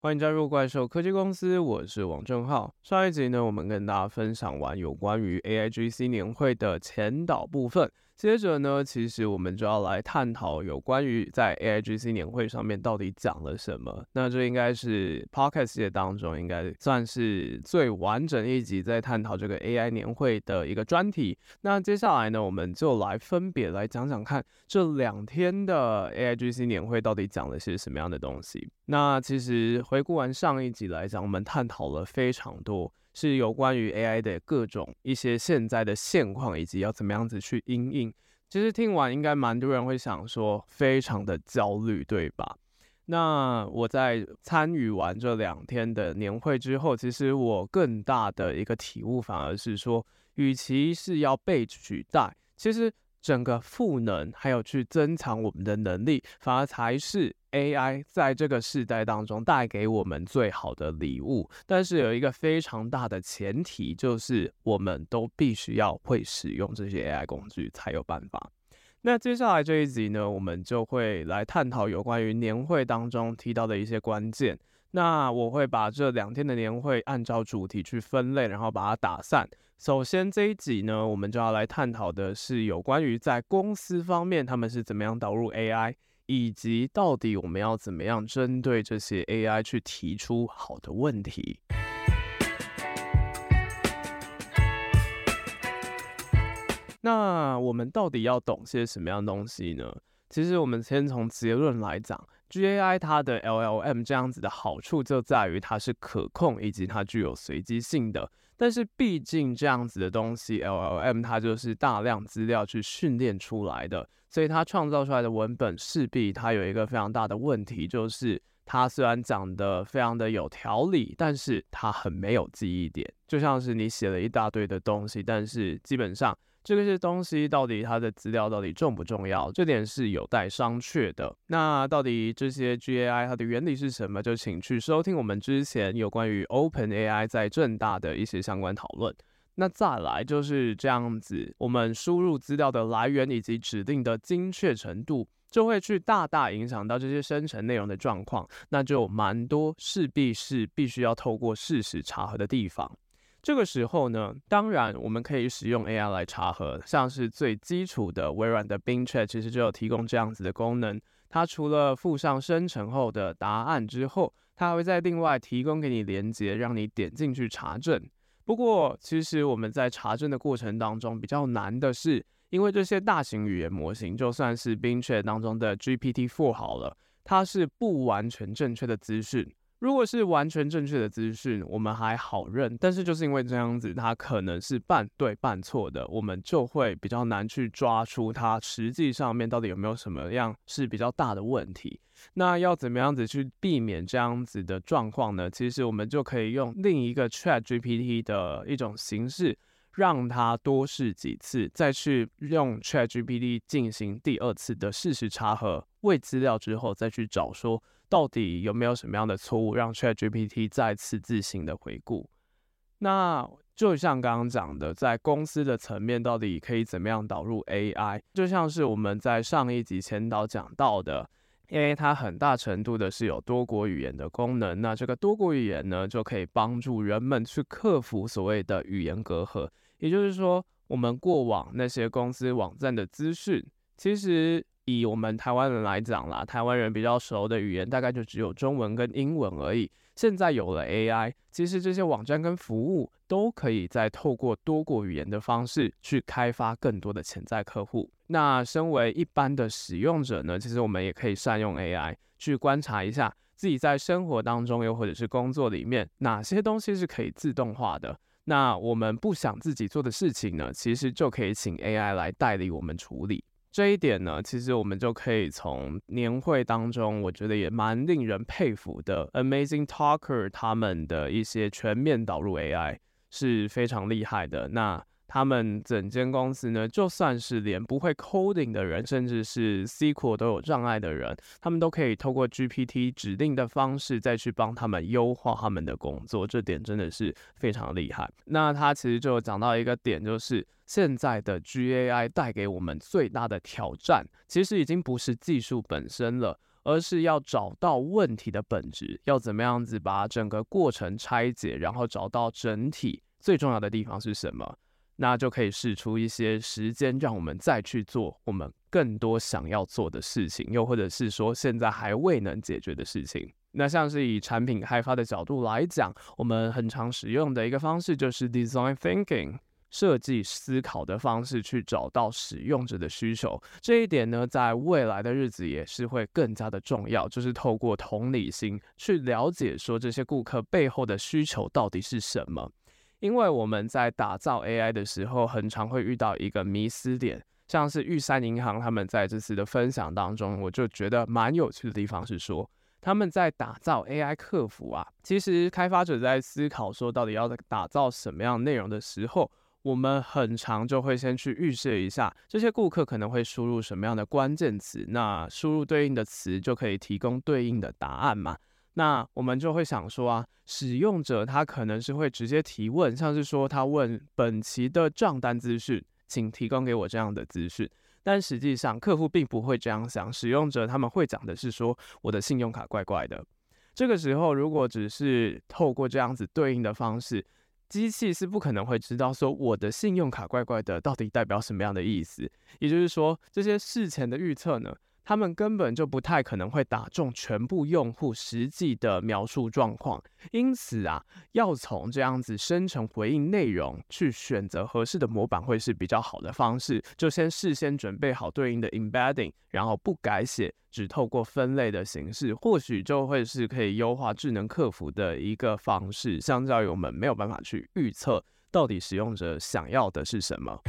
欢迎加入怪兽科技公司，我是王正浩。上一集呢，我们跟大家分享完有关于 AIGC 年会的前导部分。接着呢，其实我们就要来探讨有关于在 AIGC 年会上面到底讲了什么。那这应该是 Podcast 界当中应该算是最完整一集在探讨这个 AI 年会的一个专题。那接下来呢，我们就来分别来讲讲看这两天的 AIGC 年会到底讲了些什么样的东西。那其实回顾完上一集来讲，我们探讨了非常多。是有关于 AI 的各种一些现在的现况，以及要怎么样子去应应。其实听完应该蛮多人会想说，非常的焦虑，对吧？那我在参与完这两天的年会之后，其实我更大的一个体悟，反而是说，与其是要被取代，其实。整个赋能，还有去增强我们的能力，反而才是 AI 在这个时代当中带给我们最好的礼物。但是有一个非常大的前提，就是我们都必须要会使用这些 AI 工具才有办法。那接下来这一集呢，我们就会来探讨有关于年会当中提到的一些关键。那我会把这两天的年会按照主题去分类，然后把它打散。首先这一集呢，我们就要来探讨的是有关于在公司方面他们是怎么样导入 AI，以及到底我们要怎么样针对这些 AI 去提出好的问题。那我们到底要懂些什么样东西呢？其实我们先从结论来讲。GAI 它的 LLM 这样子的好处就在于它是可控以及它具有随机性的，但是毕竟这样子的东西 LLM 它就是大量资料去训练出来的，所以它创造出来的文本势必它有一个非常大的问题，就是它虽然讲得非常的有条理，但是它很没有记忆点，就像是你写了一大堆的东西，但是基本上。这个些东西到底它的资料到底重不重要？这点是有待商榷的。那到底这些 GAI 它的原理是什么？就请去收听我们之前有关于 OpenAI 在政大的一些相关讨论。那再来就是这样子，我们输入资料的来源以及指定的精确程度，就会去大大影响到这些生成内容的状况。那就蛮多势必是必须要透过事实查核的地方。这个时候呢，当然我们可以使用 AI 来查核，像是最基础的微软的 Bing Chat 其实就有提供这样子的功能。它除了附上生成后的答案之后，它还会再另外提供给你连接，让你点进去查证。不过，其实我们在查证的过程当中比较难的是，因为这些大型语言模型，就算是冰雀当中的 GPT-4 好了，它是不完全正确的资讯。如果是完全正确的资讯，我们还好认，但是就是因为这样子，它可能是半对半错的，我们就会比较难去抓出它实际上面到底有没有什么样是比较大的问题。那要怎么样子去避免这样子的状况呢？其实我们就可以用另一个 ChatGPT 的一种形式，让他多试几次，再去用 ChatGPT 进行第二次的事实查核，喂资料之后再去找说。到底有没有什么样的错误，让 ChatGPT 再次自行的回顾？那就像刚刚讲的，在公司的层面，到底可以怎么样导入 AI？就像是我们在上一集前导讲到的，AI 它很大程度的是有多国语言的功能。那这个多国语言呢，就可以帮助人们去克服所谓的语言隔阂。也就是说，我们过往那些公司网站的资讯，其实。以我们台湾人来讲啦，台湾人比较熟的语言大概就只有中文跟英文而已。现在有了 AI，其实这些网站跟服务都可以再透过多国语言的方式去开发更多的潜在客户。那身为一般的使用者呢，其实我们也可以善用 AI 去观察一下自己在生活当中又或者是工作里面哪些东西是可以自动化的。那我们不想自己做的事情呢，其实就可以请 AI 来代理我们处理。这一点呢，其实我们就可以从年会当中，我觉得也蛮令人佩服的，Amazing Talker 他们的一些全面导入 AI 是非常厉害的。那他们整间公司呢，就算是连不会 coding 的人，甚至是 SQL 都有障碍的人，他们都可以透过 GPT 指令的方式再去帮他们优化他们的工作，这点真的是非常厉害。那他其实就讲到一个点，就是现在的 GAI 带给我们最大的挑战，其实已经不是技术本身了。而是要找到问题的本质，要怎么样子把整个过程拆解，然后找到整体最重要的地方是什么，那就可以释出一些时间，让我们再去做我们更多想要做的事情，又或者是说现在还未能解决的事情。那像是以产品开发的角度来讲，我们很常使用的一个方式就是 design thinking。设计思考的方式去找到使用者的需求，这一点呢，在未来的日子也是会更加的重要。就是透过同理心去了解说这些顾客背后的需求到底是什么。因为我们在打造 AI 的时候，很常会遇到一个迷思点，像是玉山银行他们在这次的分享当中，我就觉得蛮有趣的地方是说，他们在打造 AI 客服啊，其实开发者在思考说到底要打造什么样内容的时候。我们很常就会先去预设一下，这些顾客可能会输入什么样的关键词，那输入对应的词就可以提供对应的答案嘛。那我们就会想说啊，使用者他可能是会直接提问，像是说他问本期的账单资讯，请提供给我这样的资讯。但实际上客户并不会这样想，使用者他们会讲的是说，我的信用卡怪怪的。这个时候如果只是透过这样子对应的方式。机器是不可能会知道说我的信用卡怪怪的到底代表什么样的意思，也就是说这些事前的预测呢，他们根本就不太可能会打中全部用户实际的描述状况，因此啊，要从这样子生成回应内容去选择合适的模板会是比较好的方式。就先事先准备好对应的 embedding，然后不改写，只透过分类的形式，或许就会是可以优化智能客服的一个方式。相较于我们没有办法去预测到底使用者想要的是什么。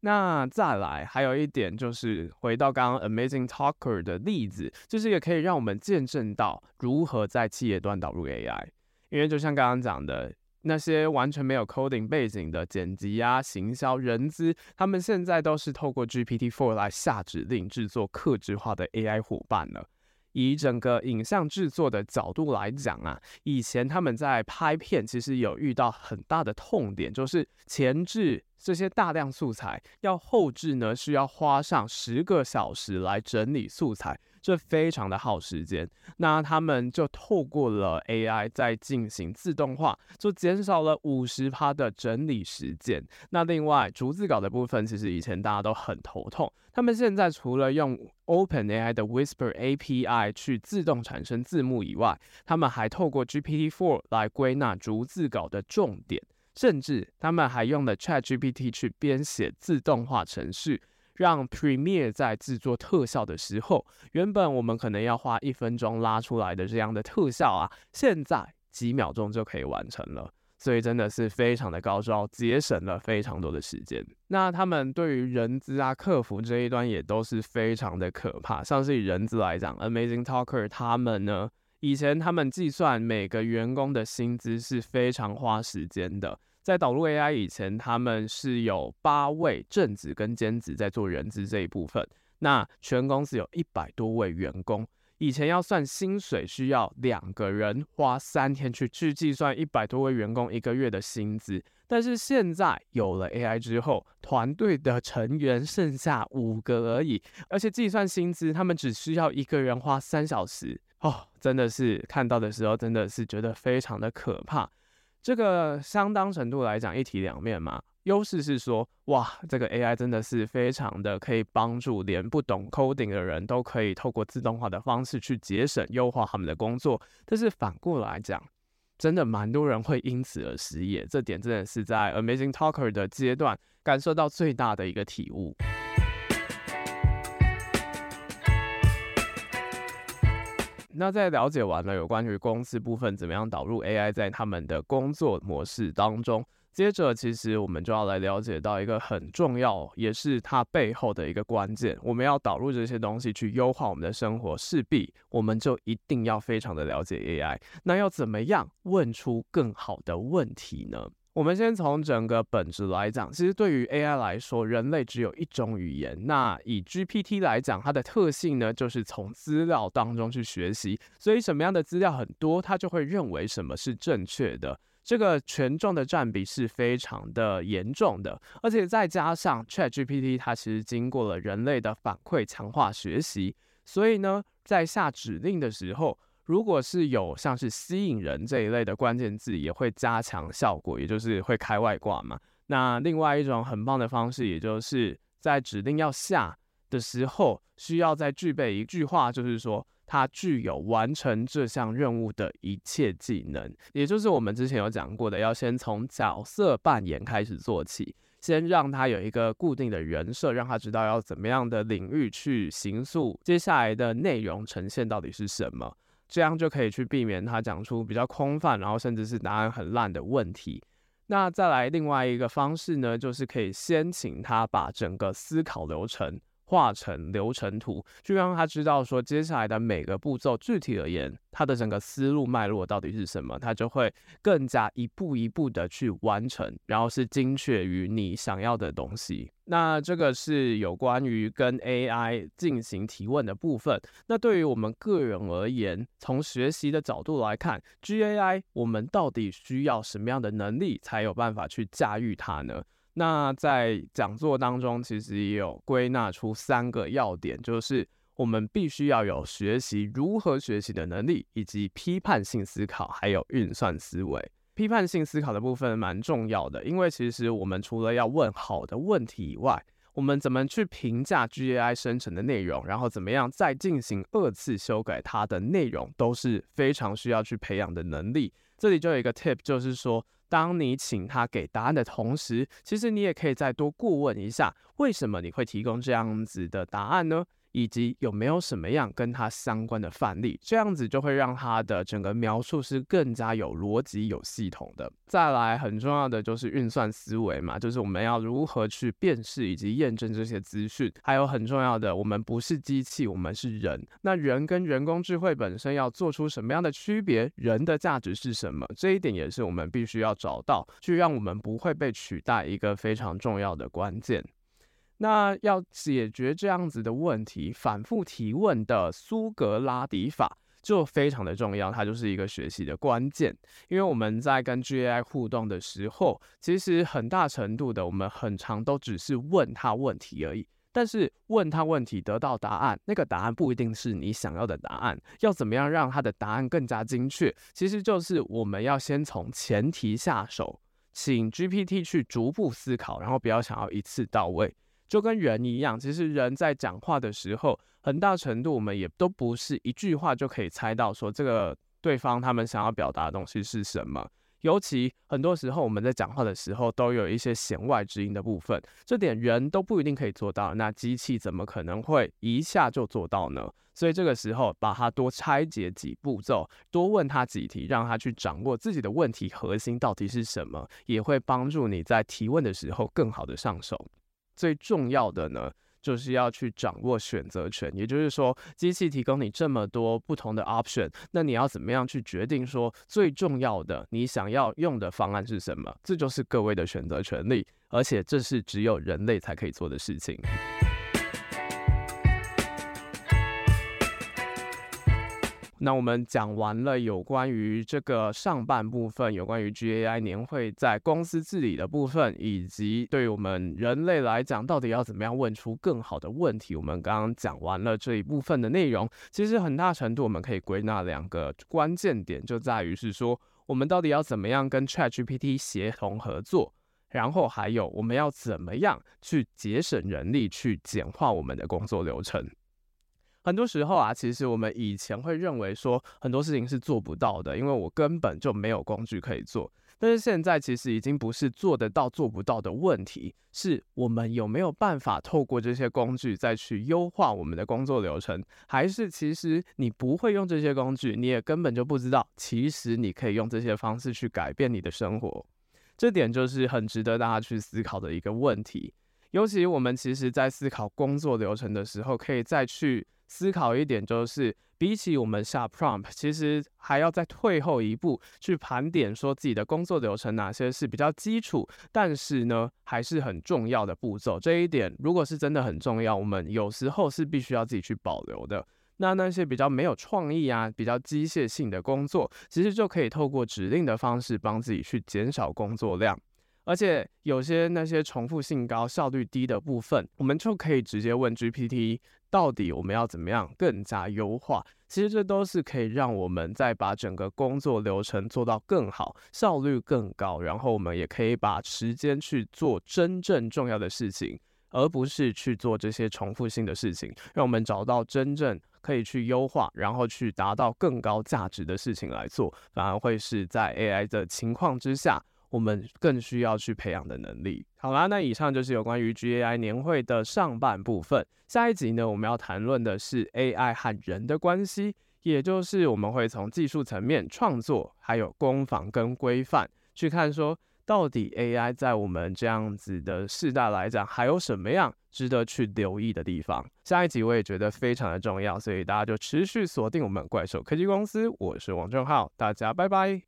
那再来，还有一点就是回到刚刚 Amazing Talker 的例子，就是也可以让我们见证到如何在企业端导入 AI。因为就像刚刚讲的，那些完全没有 coding 背景的剪辑啊、行销、人资，他们现在都是透过 GPT-4 来下指令制作客制化的 AI 伙伴了。以整个影像制作的角度来讲啊，以前他们在拍片其实有遇到很大的痛点，就是前置这些大量素材，要后置呢，需要花上十个小时来整理素材。这非常的耗时间，那他们就透过了 AI 在进行自动化，就减少了五十趴的整理时间。那另外逐字稿的部分，其实以前大家都很头痛，他们现在除了用 OpenAI 的 Whisper API 去自动产生字幕以外，他们还透过 GPT-4 来归纳逐字稿的重点，甚至他们还用了 ChatGPT 去编写自动化程序。让 Premiere 在制作特效的时候，原本我们可能要花一分钟拉出来的这样的特效啊，现在几秒钟就可以完成了，所以真的是非常的高招，节省了非常多的时间。那他们对于人资啊、客服这一端也都是非常的可怕。像是以人资来讲，Amazing Talker 他们呢，以前他们计算每个员工的薪资是非常花时间的。在导入 AI 以前，他们是有八位正职跟兼职在做人资这一部分。那全公司有一百多位员工，以前要算薪水，需要两个人花三天去去计算一百多位员工一个月的薪资。但是现在有了 AI 之后，团队的成员剩下五个而已，而且计算薪资，他们只需要一个人花三小时。哦，真的是看到的时候，真的是觉得非常的可怕。这个相当程度来讲，一体两面嘛。优势是说，哇，这个 AI 真的是非常的可以帮助连不懂 coding 的人都可以透过自动化的方式去节省、优化他们的工作。但是反过来讲，真的蛮多人会因此而失业。这点真的是在 Amazing Talker 的阶段感受到最大的一个体悟。那在了解完了有关于公司部分怎么样导入 AI 在他们的工作模式当中，接着其实我们就要来了解到一个很重要，也是它背后的一个关键。我们要导入这些东西去优化我们的生活，势必我们就一定要非常的了解 AI。那要怎么样问出更好的问题呢？我们先从整个本质来讲，其实对于 AI 来说，人类只有一种语言。那以 GPT 来讲，它的特性呢，就是从资料当中去学习。所以什么样的资料很多，它就会认为什么是正确的。这个权重的占比是非常的严重的，而且再加上 ChatGPT 它其实经过了人类的反馈强化学习，所以呢，在下指令的时候，如果是有像是吸引人这一类的关键字，也会加强效果，也就是会开外挂嘛。那另外一种很棒的方式，也就是在指定要下的时候，需要再具备一句话，就是说。它具有完成这项任务的一切技能，也就是我们之前有讲过的，要先从角色扮演开始做起，先让他有一个固定的人设，让他知道要怎么样的领域去行塑接下来的内容呈现到底是什么，这样就可以去避免他讲出比较空泛，然后甚至是答案很烂的问题。那再来另外一个方式呢，就是可以先请他把整个思考流程。画成流程图，就让他知道说接下来的每个步骤，具体而言，他的整个思路脉络到底是什么，他就会更加一步一步的去完成，然后是精确于你想要的东西。那这个是有关于跟 AI 进行提问的部分。那对于我们个人而言，从学习的角度来看，GAI 我们到底需要什么样的能力才有办法去驾驭它呢？那在讲座当中，其实也有归纳出三个要点，就是我们必须要有学习如何学习的能力，以及批判性思考，还有运算思维。批判性思考的部分蛮重要的，因为其实我们除了要问好的问题以外，我们怎么去评价 GAI 生成的内容，然后怎么样再进行二次修改它的内容，都是非常需要去培养的能力。这里就有一个 tip，就是说，当你请他给答案的同时，其实你也可以再多过问一下，为什么你会提供这样子的答案呢？以及有没有什么样跟它相关的范例，这样子就会让它的整个描述是更加有逻辑、有系统的。再来，很重要的就是运算思维嘛，就是我们要如何去辨识以及验证这些资讯。还有很重要的，我们不是机器，我们是人。那人跟人工智慧本身要做出什么样的区别？人的价值是什么？这一点也是我们必须要找到，去让我们不会被取代一个非常重要的关键。那要解决这样子的问题，反复提问的苏格拉底法就非常的重要，它就是一个学习的关键。因为我们在跟 GAI 互动的时候，其实很大程度的我们很常都只是问他问题而已。但是问他问题得到答案，那个答案不一定是你想要的答案。要怎么样让他的答案更加精确？其实就是我们要先从前提下手，请 GPT 去逐步思考，然后不要想要一次到位。就跟人一样，其实人在讲话的时候，很大程度我们也都不是一句话就可以猜到说这个对方他们想要表达的东西是什么。尤其很多时候我们在讲话的时候，都有一些弦外之音的部分，这点人都不一定可以做到，那机器怎么可能会一下就做到呢？所以这个时候把它多拆解几步骤，多问他几题，让他去掌握自己的问题核心到底是什么，也会帮助你在提问的时候更好的上手。最重要的呢，就是要去掌握选择权。也就是说，机器提供你这么多不同的 option，那你要怎么样去决定说最重要的你想要用的方案是什么？这就是各位的选择权利，而且这是只有人类才可以做的事情。那我们讲完了有关于这个上半部分，有关于 GAI 年会在公司治理的部分，以及对我们人类来讲，到底要怎么样问出更好的问题。我们刚刚讲完了这一部分的内容，其实很大程度我们可以归纳两个关键点，就在于是说，我们到底要怎么样跟 ChatGPT 协同合作，然后还有我们要怎么样去节省人力，去简化我们的工作流程。很多时候啊，其实我们以前会认为说很多事情是做不到的，因为我根本就没有工具可以做。但是现在其实已经不是做得到做不到的问题，是我们有没有办法透过这些工具再去优化我们的工作流程，还是其实你不会用这些工具，你也根本就不知道，其实你可以用这些方式去改变你的生活。这点就是很值得大家去思考的一个问题。尤其我们其实在思考工作流程的时候，可以再去。思考一点，就是比起我们下 prompt，其实还要再退后一步，去盘点说自己的工作流程哪些是比较基础，但是呢还是很重要的步骤。这一点如果是真的很重要，我们有时候是必须要自己去保留的。那那些比较没有创意啊、比较机械性的工作，其实就可以透过指令的方式帮自己去减少工作量。而且有些那些重复性高、效率低的部分，我们就可以直接问 GPT，到底我们要怎么样更加优化？其实这都是可以让我们再把整个工作流程做到更好，效率更高，然后我们也可以把时间去做真正重要的事情，而不是去做这些重复性的事情，让我们找到真正可以去优化，然后去达到更高价值的事情来做，反而会是在 AI 的情况之下。我们更需要去培养的能力。好啦，那以上就是有关于 GAI 年会的上半部分。下一集呢，我们要谈论的是 AI 和人的关系，也就是我们会从技术层面、创作，还有攻防跟规范去看，说到底 AI 在我们这样子的世代来讲，还有什么样值得去留意的地方。下一集我也觉得非常的重要，所以大家就持续锁定我们怪兽科技公司。我是王正浩，大家拜拜。